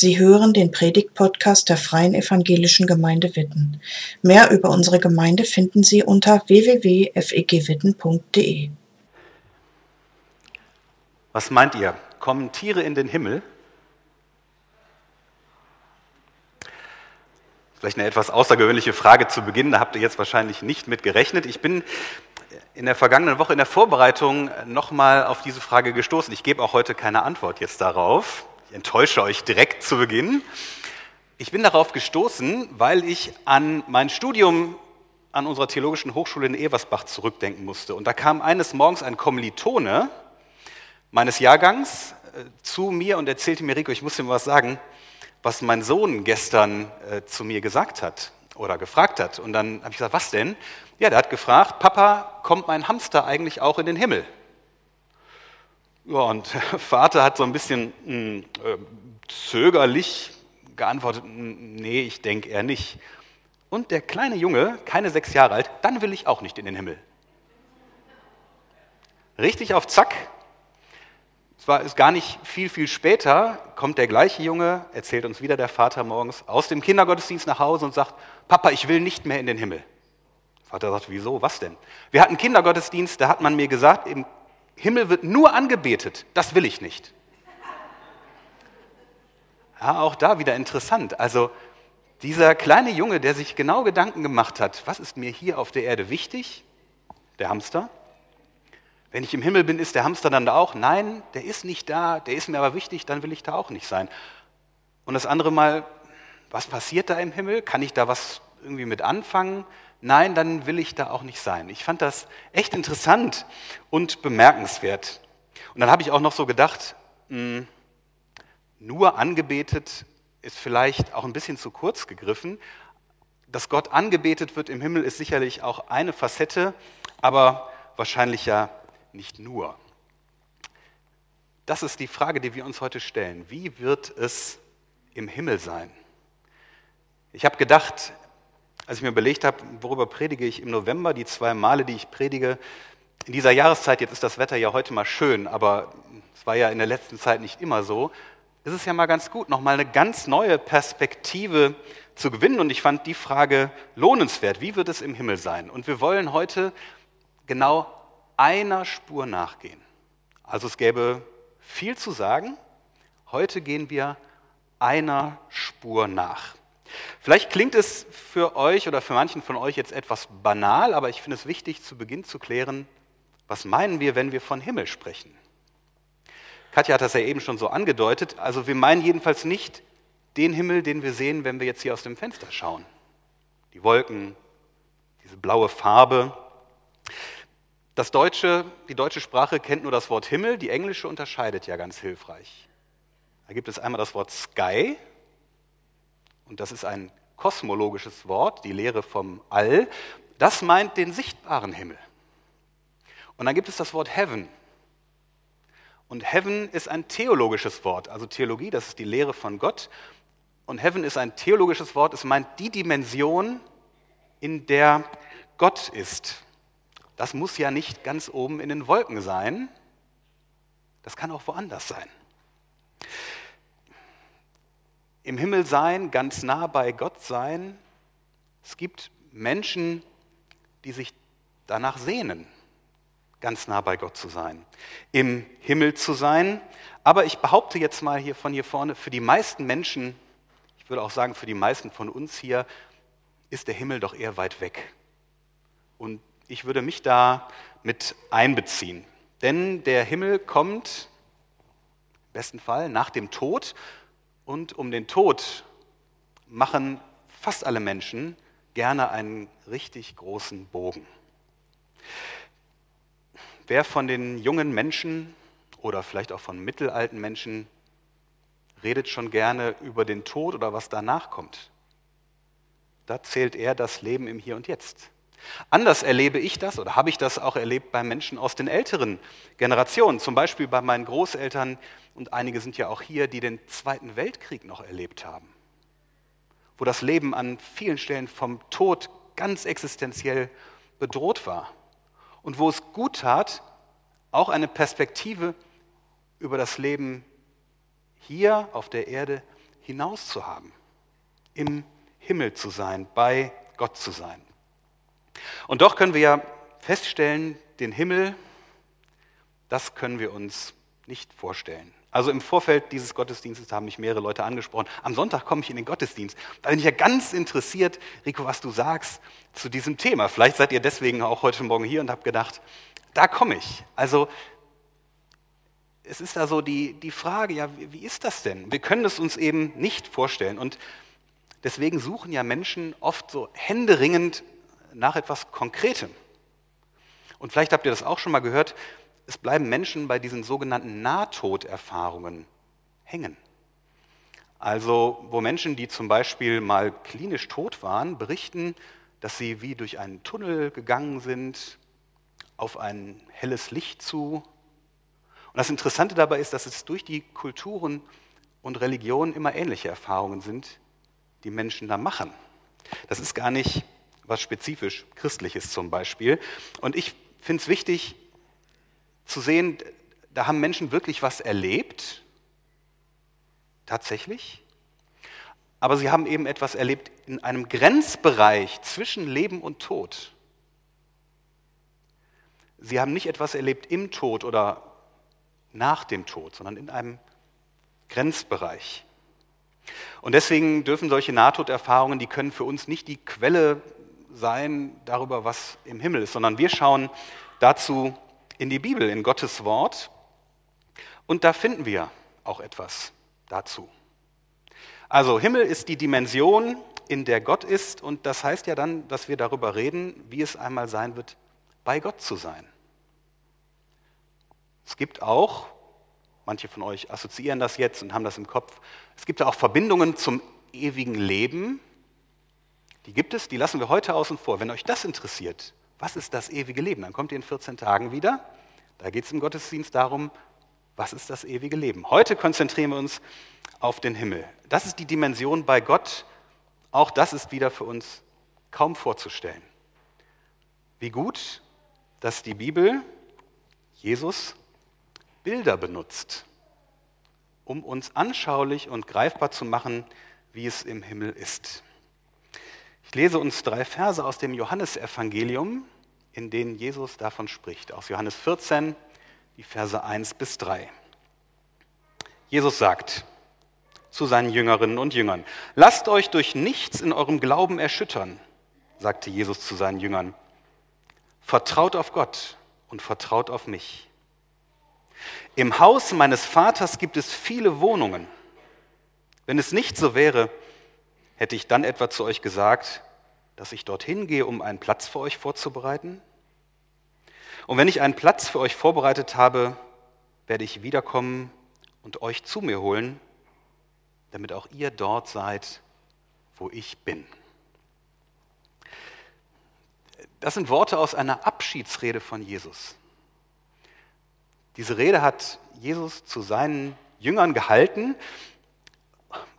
Sie hören den Predigt-Podcast der Freien Evangelischen Gemeinde Witten. Mehr über unsere Gemeinde finden Sie unter www.fegwitten.de. Was meint ihr? Kommen Tiere in den Himmel? Vielleicht eine etwas außergewöhnliche Frage zu Beginn, da habt ihr jetzt wahrscheinlich nicht mit gerechnet. Ich bin in der vergangenen Woche in der Vorbereitung nochmal auf diese Frage gestoßen. Ich gebe auch heute keine Antwort jetzt darauf. Ich enttäusche euch direkt zu Beginn. Ich bin darauf gestoßen, weil ich an mein Studium an unserer Theologischen Hochschule in Eversbach zurückdenken musste. Und da kam eines Morgens ein Kommilitone meines Jahrgangs äh, zu mir und erzählte mir, Rico, ich muss dir mal was sagen was mein Sohn gestern äh, zu mir gesagt hat oder gefragt hat. Und dann habe ich gesagt, was denn? Ja, der hat gefragt, Papa, kommt mein Hamster eigentlich auch in den Himmel? Ja, und Vater hat so ein bisschen hm, äh, zögerlich geantwortet, hm, nee, ich denke eher nicht. Und der kleine Junge, keine sechs Jahre alt, dann will ich auch nicht in den Himmel. Richtig auf Zack, zwar ist gar nicht viel, viel später, kommt der gleiche Junge, erzählt uns wieder der Vater morgens, aus dem Kindergottesdienst nach Hause und sagt, Papa, ich will nicht mehr in den Himmel. Vater sagt, wieso, was denn? Wir hatten Kindergottesdienst, da hat man mir gesagt, im Himmel wird nur angebetet, das will ich nicht. Ja, auch da wieder interessant. Also dieser kleine Junge, der sich genau Gedanken gemacht hat, was ist mir hier auf der Erde wichtig? Der Hamster. Wenn ich im Himmel bin, ist der Hamster dann da auch? Nein, der ist nicht da, der ist mir aber wichtig, dann will ich da auch nicht sein. Und das andere Mal, was passiert da im Himmel? Kann ich da was irgendwie mit anfangen? Nein, dann will ich da auch nicht sein. Ich fand das echt interessant und bemerkenswert. Und dann habe ich auch noch so gedacht, hm, nur angebetet ist vielleicht auch ein bisschen zu kurz gegriffen. Dass Gott angebetet wird im Himmel ist sicherlich auch eine Facette, aber wahrscheinlich ja nicht nur. Das ist die Frage, die wir uns heute stellen. Wie wird es im Himmel sein? Ich habe gedacht, als ich mir überlegt habe, worüber predige ich im November, die zwei Male, die ich predige, in dieser Jahreszeit, jetzt ist das Wetter ja heute mal schön, aber es war ja in der letzten Zeit nicht immer so, ist es ja mal ganz gut, nochmal eine ganz neue Perspektive zu gewinnen. Und ich fand die Frage lohnenswert. Wie wird es im Himmel sein? Und wir wollen heute genau einer Spur nachgehen. Also es gäbe viel zu sagen. Heute gehen wir einer Spur nach. Vielleicht klingt es für euch oder für manchen von euch jetzt etwas banal, aber ich finde es wichtig, zu Beginn zu klären, was meinen wir, wenn wir von Himmel sprechen? Katja hat das ja eben schon so angedeutet. Also wir meinen jedenfalls nicht den Himmel, den wir sehen, wenn wir jetzt hier aus dem Fenster schauen. Die Wolken, diese blaue Farbe, das Deutsche, die deutsche Sprache kennt nur das Wort Himmel, die englische unterscheidet ja ganz hilfreich. Da gibt es einmal das Wort Sky, und das ist ein kosmologisches Wort, die Lehre vom All. Das meint den sichtbaren Himmel. Und dann gibt es das Wort Heaven. Und Heaven ist ein theologisches Wort, also Theologie, das ist die Lehre von Gott. Und Heaven ist ein theologisches Wort, es meint die Dimension, in der Gott ist. Das muss ja nicht ganz oben in den Wolken sein. Das kann auch woanders sein. Im Himmel sein, ganz nah bei Gott sein. Es gibt Menschen, die sich danach sehnen, ganz nah bei Gott zu sein, im Himmel zu sein. Aber ich behaupte jetzt mal hier von hier vorne, für die meisten Menschen, ich würde auch sagen für die meisten von uns hier, ist der Himmel doch eher weit weg. Und ich würde mich da mit einbeziehen. Denn der Himmel kommt im besten Fall nach dem Tod und um den Tod machen fast alle Menschen gerne einen richtig großen Bogen. Wer von den jungen Menschen oder vielleicht auch von mittelalten Menschen redet schon gerne über den Tod oder was danach kommt? Da zählt er das Leben im Hier und Jetzt. Anders erlebe ich das oder habe ich das auch erlebt bei Menschen aus den älteren Generationen, zum Beispiel bei meinen Großeltern und einige sind ja auch hier, die den Zweiten Weltkrieg noch erlebt haben, wo das Leben an vielen Stellen vom Tod ganz existenziell bedroht war und wo es gut tat, auch eine Perspektive über das Leben hier auf der Erde hinaus zu haben, im Himmel zu sein, bei Gott zu sein. Und doch können wir ja feststellen, den Himmel, das können wir uns nicht vorstellen. Also im Vorfeld dieses Gottesdienstes haben mich mehrere Leute angesprochen. Am Sonntag komme ich in den Gottesdienst. Da bin ich ja ganz interessiert, Rico, was du sagst zu diesem Thema. Vielleicht seid ihr deswegen auch heute Morgen hier und habt gedacht, da komme ich. Also es ist da so die, die Frage, ja, wie, wie ist das denn? Wir können es uns eben nicht vorstellen. Und deswegen suchen ja Menschen oft so händeringend nach etwas Konkretem. Und vielleicht habt ihr das auch schon mal gehört, es bleiben Menschen bei diesen sogenannten Nahtoderfahrungen hängen. Also wo Menschen, die zum Beispiel mal klinisch tot waren, berichten, dass sie wie durch einen Tunnel gegangen sind, auf ein helles Licht zu. Und das Interessante dabei ist, dass es durch die Kulturen und Religionen immer ähnliche Erfahrungen sind, die Menschen da machen. Das ist gar nicht was spezifisch Christliches zum Beispiel. Und ich finde es wichtig, zu sehen, da haben Menschen wirklich was erlebt, tatsächlich, aber sie haben eben etwas erlebt in einem Grenzbereich zwischen Leben und Tod. Sie haben nicht etwas erlebt im Tod oder nach dem Tod, sondern in einem Grenzbereich. Und deswegen dürfen solche Nahtoderfahrungen, die können für uns nicht die Quelle sein darüber, was im Himmel ist, sondern wir schauen dazu in die Bibel, in Gottes Wort. Und da finden wir auch etwas dazu. Also Himmel ist die Dimension, in der Gott ist. Und das heißt ja dann, dass wir darüber reden, wie es einmal sein wird, bei Gott zu sein. Es gibt auch, manche von euch assoziieren das jetzt und haben das im Kopf, es gibt ja auch Verbindungen zum ewigen Leben. Die gibt es, die lassen wir heute außen vor. Wenn euch das interessiert, was ist das ewige Leben? Dann kommt ihr in 14 Tagen wieder. Da geht es im Gottesdienst darum, was ist das ewige Leben? Heute konzentrieren wir uns auf den Himmel. Das ist die Dimension bei Gott. Auch das ist wieder für uns kaum vorzustellen. Wie gut, dass die Bibel Jesus Bilder benutzt, um uns anschaulich und greifbar zu machen, wie es im Himmel ist. Ich lese uns drei Verse aus dem Johannesevangelium, in denen Jesus davon spricht. Aus Johannes 14, die Verse 1 bis 3. Jesus sagt zu seinen Jüngerinnen und Jüngern, lasst euch durch nichts in eurem Glauben erschüttern, sagte Jesus zu seinen Jüngern. Vertraut auf Gott und vertraut auf mich. Im Haus meines Vaters gibt es viele Wohnungen. Wenn es nicht so wäre, Hätte ich dann etwa zu euch gesagt, dass ich dorthin gehe, um einen Platz für euch vorzubereiten? Und wenn ich einen Platz für euch vorbereitet habe, werde ich wiederkommen und euch zu mir holen, damit auch ihr dort seid, wo ich bin. Das sind Worte aus einer Abschiedsrede von Jesus. Diese Rede hat Jesus zu seinen Jüngern gehalten,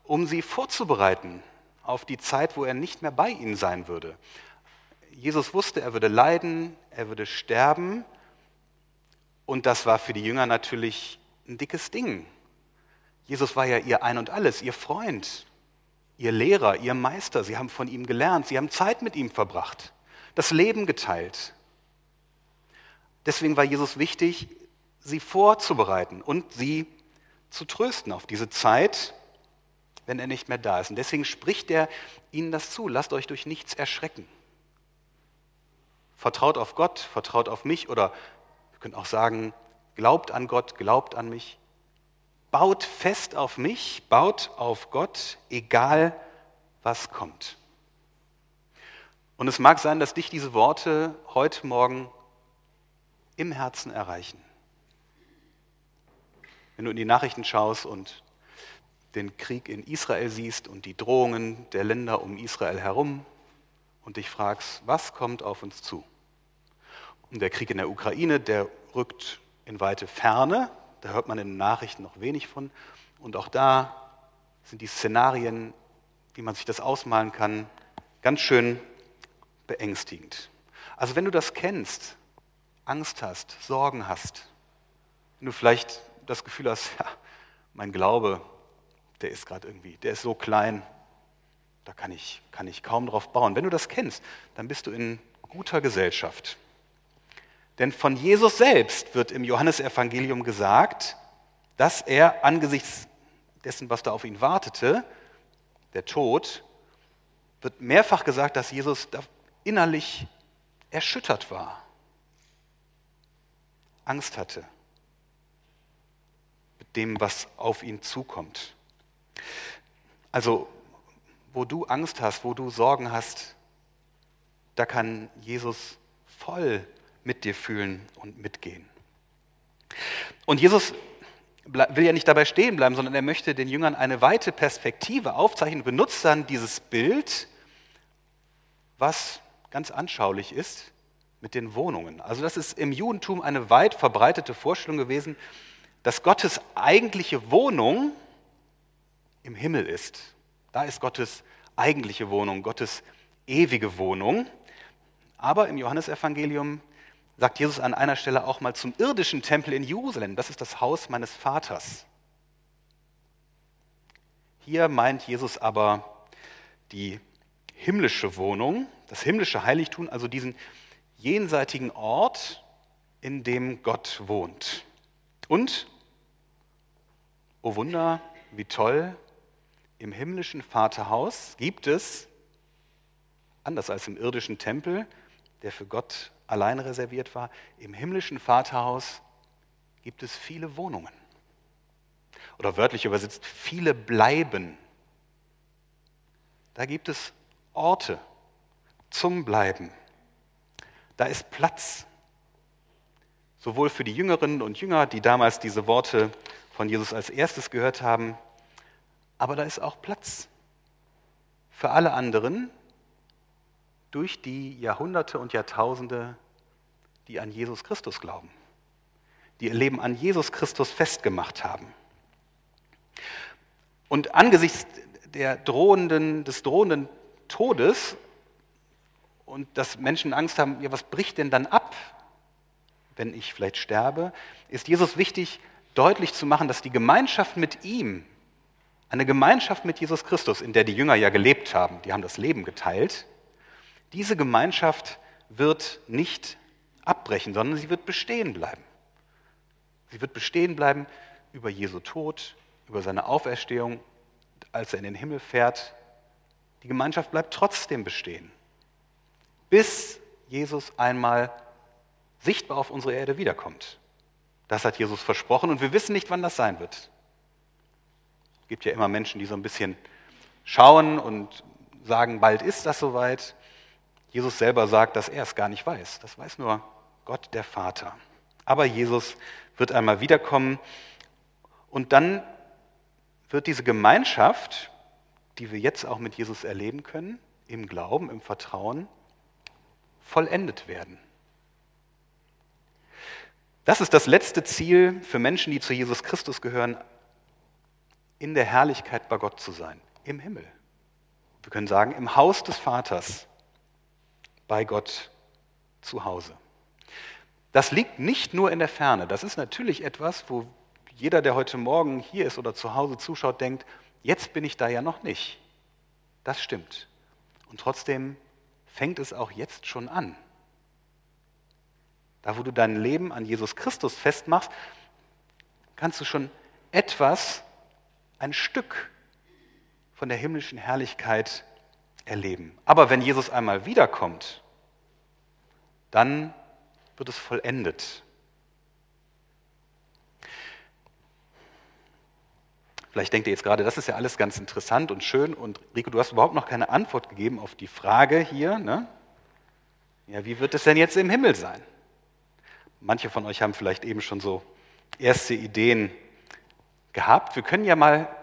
um sie vorzubereiten auf die Zeit, wo er nicht mehr bei ihnen sein würde. Jesus wusste, er würde leiden, er würde sterben. Und das war für die Jünger natürlich ein dickes Ding. Jesus war ja ihr Ein und alles, ihr Freund, ihr Lehrer, ihr Meister. Sie haben von ihm gelernt, sie haben Zeit mit ihm verbracht, das Leben geteilt. Deswegen war Jesus wichtig, sie vorzubereiten und sie zu trösten auf diese Zeit, wenn er nicht mehr da ist. Und deswegen spricht er ihnen das zu. Lasst euch durch nichts erschrecken. Vertraut auf Gott, vertraut auf mich oder wir können auch sagen, glaubt an Gott, glaubt an mich. Baut fest auf mich, baut auf Gott, egal was kommt. Und es mag sein, dass dich diese Worte heute Morgen im Herzen erreichen. Wenn du in die Nachrichten schaust und den Krieg in Israel siehst und die Drohungen der Länder um Israel herum und dich fragst, was kommt auf uns zu? Und der Krieg in der Ukraine, der rückt in weite Ferne, da hört man in den Nachrichten noch wenig von. Und auch da sind die Szenarien, wie man sich das ausmalen kann, ganz schön beängstigend. Also wenn du das kennst, Angst hast, Sorgen hast, wenn du vielleicht das Gefühl hast, ja, mein Glaube der ist gerade irgendwie, der ist so klein, da kann ich, kann ich kaum drauf bauen. Wenn du das kennst, dann bist du in guter Gesellschaft. Denn von Jesus selbst wird im Johannesevangelium gesagt, dass er angesichts dessen, was da auf ihn wartete, der Tod, wird mehrfach gesagt, dass Jesus innerlich erschüttert war, Angst hatte mit dem, was auf ihn zukommt. Also, wo du Angst hast, wo du Sorgen hast, da kann Jesus voll mit dir fühlen und mitgehen. Und Jesus will ja nicht dabei stehen bleiben, sondern er möchte den Jüngern eine weite Perspektive aufzeichnen, benutzt dann dieses Bild, was ganz anschaulich ist mit den Wohnungen. Also das ist im Judentum eine weit verbreitete Vorstellung gewesen, dass Gottes eigentliche Wohnung im Himmel ist. Da ist Gottes eigentliche Wohnung, Gottes ewige Wohnung. Aber im Johannesevangelium sagt Jesus an einer Stelle auch mal zum irdischen Tempel in Jerusalem, das ist das Haus meines Vaters. Hier meint Jesus aber die himmlische Wohnung, das himmlische Heiligtum, also diesen jenseitigen Ort, in dem Gott wohnt. Und, oh Wunder, wie toll, im himmlischen Vaterhaus gibt es, anders als im irdischen Tempel, der für Gott allein reserviert war, im himmlischen Vaterhaus gibt es viele Wohnungen. Oder wörtlich übersetzt, viele bleiben. Da gibt es Orte zum Bleiben. Da ist Platz. Sowohl für die Jüngerinnen und Jünger, die damals diese Worte von Jesus als erstes gehört haben, aber da ist auch Platz für alle anderen, durch die Jahrhunderte und Jahrtausende, die an Jesus Christus glauben, die ihr Leben an Jesus Christus festgemacht haben. Und angesichts der drohenden, des drohenden Todes und dass Menschen Angst haben, ja, was bricht denn dann ab, wenn ich vielleicht sterbe, ist Jesus wichtig, deutlich zu machen, dass die Gemeinschaft mit ihm, eine Gemeinschaft mit Jesus Christus, in der die Jünger ja gelebt haben, die haben das Leben geteilt, diese Gemeinschaft wird nicht abbrechen, sondern sie wird bestehen bleiben. Sie wird bestehen bleiben über Jesu Tod, über seine Auferstehung, als er in den Himmel fährt. Die Gemeinschaft bleibt trotzdem bestehen, bis Jesus einmal sichtbar auf unsere Erde wiederkommt. Das hat Jesus versprochen und wir wissen nicht, wann das sein wird. Es gibt ja immer Menschen, die so ein bisschen schauen und sagen, bald ist das soweit. Jesus selber sagt, dass er es gar nicht weiß. Das weiß nur Gott der Vater. Aber Jesus wird einmal wiederkommen und dann wird diese Gemeinschaft, die wir jetzt auch mit Jesus erleben können, im Glauben, im Vertrauen, vollendet werden. Das ist das letzte Ziel für Menschen, die zu Jesus Christus gehören, in der Herrlichkeit bei Gott zu sein, im Himmel. Wir können sagen, im Haus des Vaters bei Gott zu Hause. Das liegt nicht nur in der Ferne. Das ist natürlich etwas, wo jeder, der heute Morgen hier ist oder zu Hause zuschaut, denkt, jetzt bin ich da ja noch nicht. Das stimmt. Und trotzdem fängt es auch jetzt schon an. Da, wo du dein Leben an Jesus Christus festmachst, kannst du schon etwas, ein Stück von der himmlischen Herrlichkeit erleben. Aber wenn Jesus einmal wiederkommt, dann wird es vollendet. Vielleicht denkt ihr jetzt gerade, das ist ja alles ganz interessant und schön und Rico, du hast überhaupt noch keine Antwort gegeben auf die Frage hier. Ne? Ja, wie wird es denn jetzt im Himmel sein? Manche von euch haben vielleicht eben schon so erste Ideen gehabt. Wir können ja mal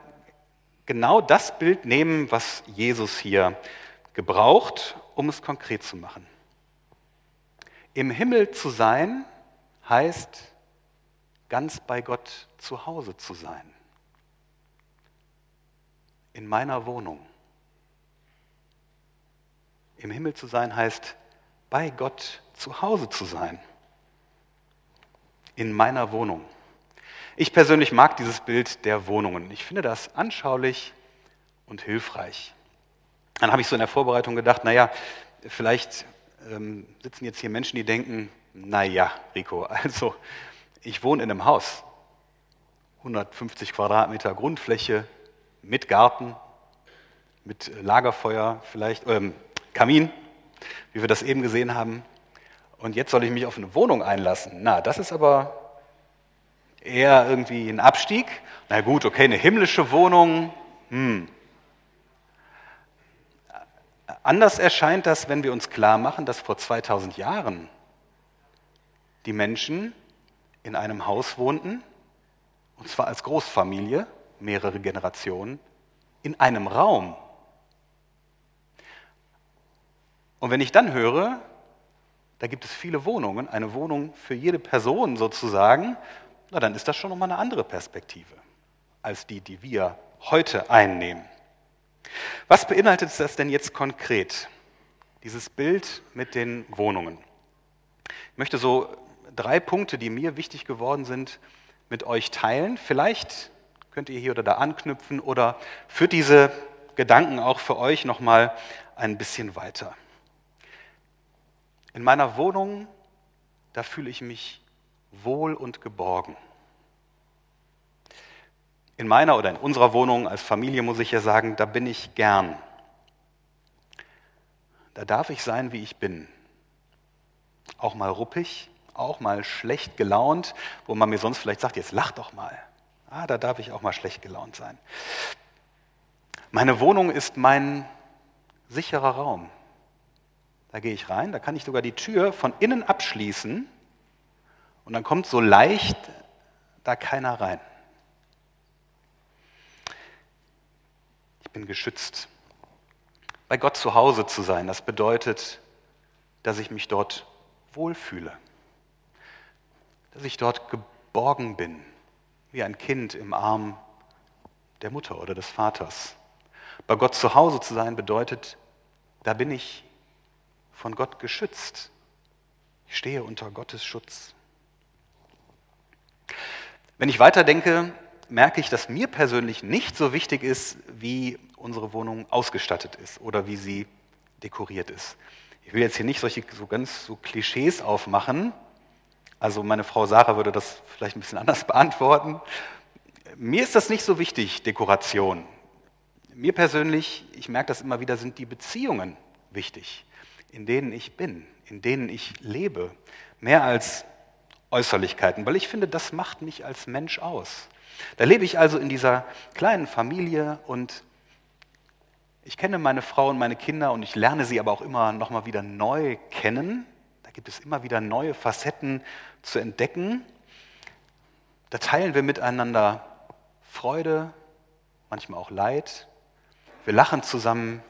genau das Bild nehmen, was Jesus hier gebraucht, um es konkret zu machen. Im Himmel zu sein heißt ganz bei Gott zu Hause zu sein. In meiner Wohnung. Im Himmel zu sein heißt bei Gott zu Hause zu sein. In meiner Wohnung. Ich persönlich mag dieses Bild der Wohnungen. Ich finde das anschaulich und hilfreich. Dann habe ich so in der Vorbereitung gedacht, naja, vielleicht ähm, sitzen jetzt hier Menschen, die denken, naja, Rico, also ich wohne in einem Haus, 150 Quadratmeter Grundfläche mit Garten, mit Lagerfeuer vielleicht, ähm, Kamin, wie wir das eben gesehen haben. Und jetzt soll ich mich auf eine Wohnung einlassen. Na, das ist aber eher irgendwie ein Abstieg. Na gut, okay, eine himmlische Wohnung. Hm. Anders erscheint das, wenn wir uns klar machen, dass vor 2000 Jahren die Menschen in einem Haus wohnten, und zwar als Großfamilie, mehrere Generationen, in einem Raum. Und wenn ich dann höre, da gibt es viele Wohnungen, eine Wohnung für jede Person sozusagen, na dann ist das schon nochmal eine andere Perspektive als die, die wir heute einnehmen. Was beinhaltet das denn jetzt konkret, dieses Bild mit den Wohnungen? Ich möchte so drei Punkte, die mir wichtig geworden sind, mit euch teilen. Vielleicht könnt ihr hier oder da anknüpfen oder führt diese Gedanken auch für euch nochmal ein bisschen weiter. In meiner Wohnung, da fühle ich mich wohl und geborgen. In meiner oder in unserer Wohnung als Familie muss ich ja sagen, da bin ich gern. Da darf ich sein, wie ich bin. Auch mal ruppig, auch mal schlecht gelaunt, wo man mir sonst vielleicht sagt, jetzt lach doch mal. Ah, da darf ich auch mal schlecht gelaunt sein. Meine Wohnung ist mein sicherer Raum. Da gehe ich rein, da kann ich sogar die Tür von innen abschließen und dann kommt so leicht da keiner rein. Ich bin geschützt. Bei Gott zu Hause zu sein, das bedeutet, dass ich mich dort wohlfühle, dass ich dort geborgen bin, wie ein Kind im Arm der Mutter oder des Vaters. Bei Gott zu Hause zu sein bedeutet, da bin ich von Gott geschützt. Ich stehe unter Gottes Schutz. Wenn ich weiterdenke, merke ich, dass mir persönlich nicht so wichtig ist, wie unsere Wohnung ausgestattet ist oder wie sie dekoriert ist. Ich will jetzt hier nicht solche so ganz so Klischees aufmachen. Also meine Frau Sarah würde das vielleicht ein bisschen anders beantworten. Mir ist das nicht so wichtig, Dekoration. Mir persönlich, ich merke das immer wieder, sind die Beziehungen wichtig, in denen ich bin, in denen ich lebe, mehr als Äußerlichkeiten, weil ich finde, das macht mich als Mensch aus. Da lebe ich also in dieser kleinen Familie und ich kenne meine Frau und meine Kinder und ich lerne sie aber auch immer noch mal wieder neu kennen. Da gibt es immer wieder neue Facetten zu entdecken. Da teilen wir miteinander Freude, manchmal auch Leid. Wir lachen zusammen,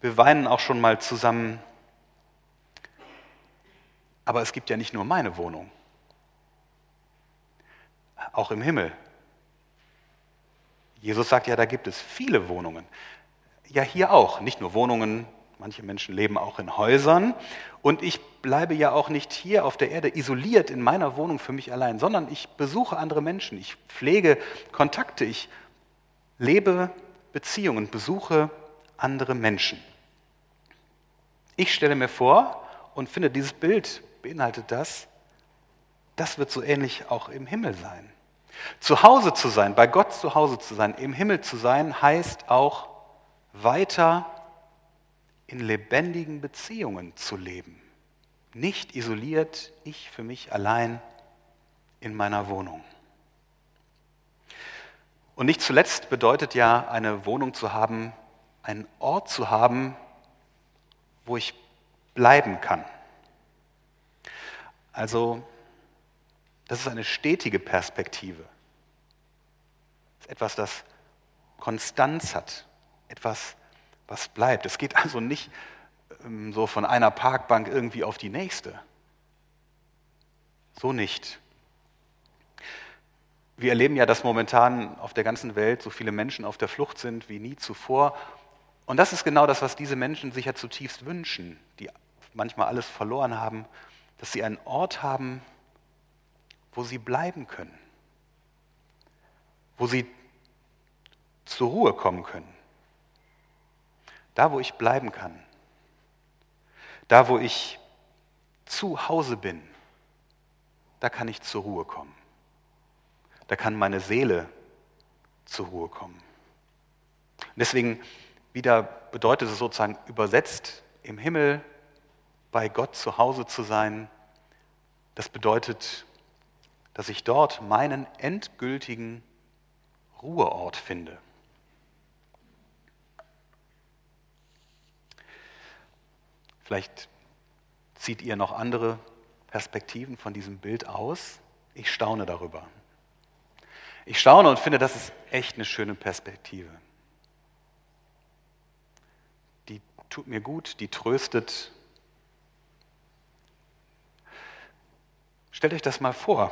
wir weinen auch schon mal zusammen. Aber es gibt ja nicht nur meine Wohnung auch im Himmel. Jesus sagt ja, da gibt es viele Wohnungen. Ja, hier auch. Nicht nur Wohnungen, manche Menschen leben auch in Häusern. Und ich bleibe ja auch nicht hier auf der Erde isoliert in meiner Wohnung für mich allein, sondern ich besuche andere Menschen, ich pflege Kontakte, ich lebe Beziehungen, besuche andere Menschen. Ich stelle mir vor und finde, dieses Bild beinhaltet das, das wird so ähnlich auch im Himmel sein. Zu Hause zu sein, bei Gott zu Hause zu sein, im Himmel zu sein, heißt auch weiter in lebendigen Beziehungen zu leben. Nicht isoliert, ich für mich allein in meiner Wohnung. Und nicht zuletzt bedeutet ja eine Wohnung zu haben, einen Ort zu haben, wo ich bleiben kann. Also das ist eine stetige Perspektive. Das ist etwas, das Konstanz hat, etwas, was bleibt. Es geht also nicht ähm, so von einer Parkbank irgendwie auf die nächste. So nicht. Wir erleben ja, dass momentan auf der ganzen Welt so viele Menschen auf der Flucht sind wie nie zuvor. Und das ist genau das, was diese Menschen sich ja zutiefst wünschen, die manchmal alles verloren haben, dass sie einen Ort haben, wo sie bleiben können, wo sie zur Ruhe kommen können. Da, wo ich bleiben kann. Da, wo ich zu Hause bin, da kann ich zur Ruhe kommen. Da kann meine Seele zur Ruhe kommen. Und deswegen wieder bedeutet es sozusagen übersetzt im Himmel bei Gott zu Hause zu sein. Das bedeutet, dass ich dort meinen endgültigen Ruheort finde. Vielleicht zieht ihr noch andere Perspektiven von diesem Bild aus. Ich staune darüber. Ich staune und finde, das ist echt eine schöne Perspektive. Die tut mir gut, die tröstet. Stellt euch das mal vor.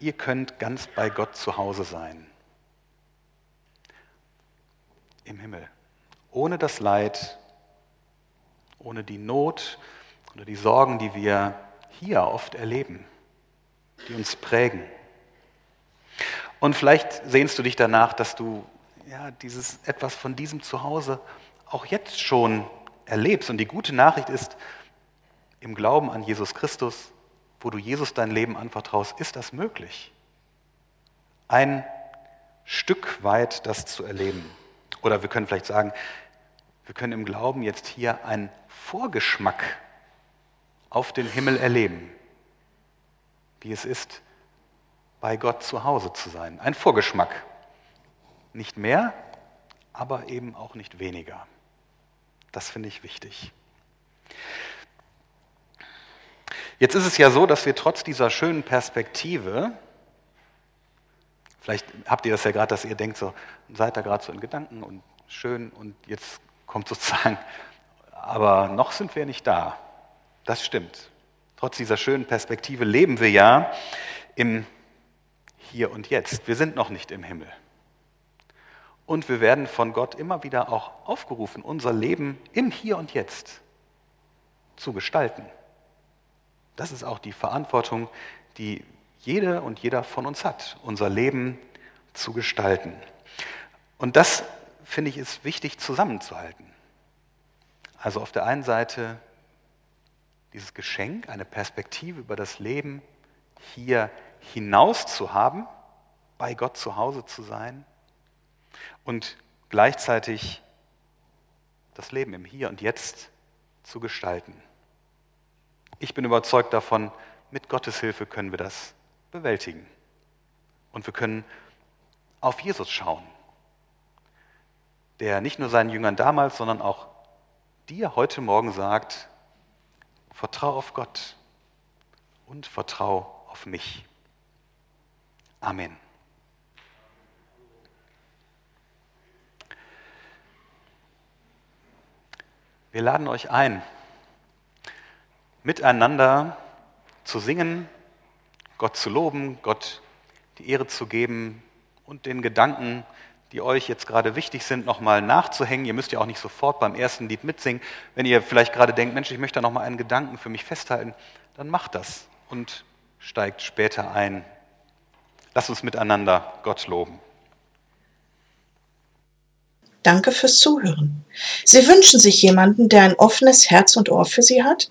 Ihr könnt ganz bei Gott zu Hause sein. Im Himmel. Ohne das Leid, ohne die Not oder die Sorgen, die wir hier oft erleben, die uns prägen. Und vielleicht sehnst du dich danach, dass du ja, dieses, etwas von diesem Zuhause auch jetzt schon erlebst. Und die gute Nachricht ist, im Glauben an Jesus Christus, wo du Jesus dein Leben anvertraust, ist das möglich. Ein Stück weit das zu erleben. Oder wir können vielleicht sagen, wir können im Glauben jetzt hier einen Vorgeschmack auf den Himmel erleben, wie es ist, bei Gott zu Hause zu sein. Ein Vorgeschmack. Nicht mehr, aber eben auch nicht weniger. Das finde ich wichtig. Jetzt ist es ja so, dass wir trotz dieser schönen Perspektive, vielleicht habt ihr das ja gerade, dass ihr denkt, so, seid da gerade so in Gedanken und schön und jetzt kommt sozusagen, aber noch sind wir nicht da. Das stimmt. Trotz dieser schönen Perspektive leben wir ja im hier und jetzt. Wir sind noch nicht im Himmel. Und wir werden von Gott immer wieder auch aufgerufen, unser Leben im Hier und Jetzt zu gestalten. Das ist auch die Verantwortung, die jede und jeder von uns hat, unser Leben zu gestalten. Und das, finde ich, ist wichtig zusammenzuhalten. Also auf der einen Seite dieses Geschenk, eine Perspektive über das Leben hier hinaus zu haben, bei Gott zu Hause zu sein und gleichzeitig das Leben im Hier und Jetzt zu gestalten. Ich bin überzeugt davon, mit Gottes Hilfe können wir das bewältigen. Und wir können auf Jesus schauen, der nicht nur seinen Jüngern damals, sondern auch dir heute Morgen sagt, vertrau auf Gott und vertrau auf mich. Amen. Wir laden euch ein, miteinander zu singen, Gott zu loben, Gott die Ehre zu geben und den Gedanken, die euch jetzt gerade wichtig sind, nochmal nachzuhängen. Ihr müsst ja auch nicht sofort beim ersten Lied mitsingen. Wenn ihr vielleicht gerade denkt, Mensch, ich möchte da nochmal einen Gedanken für mich festhalten, dann macht das und steigt später ein Lass uns miteinander Gott loben. Danke fürs Zuhören. Sie wünschen sich jemanden, der ein offenes Herz und Ohr für Sie hat?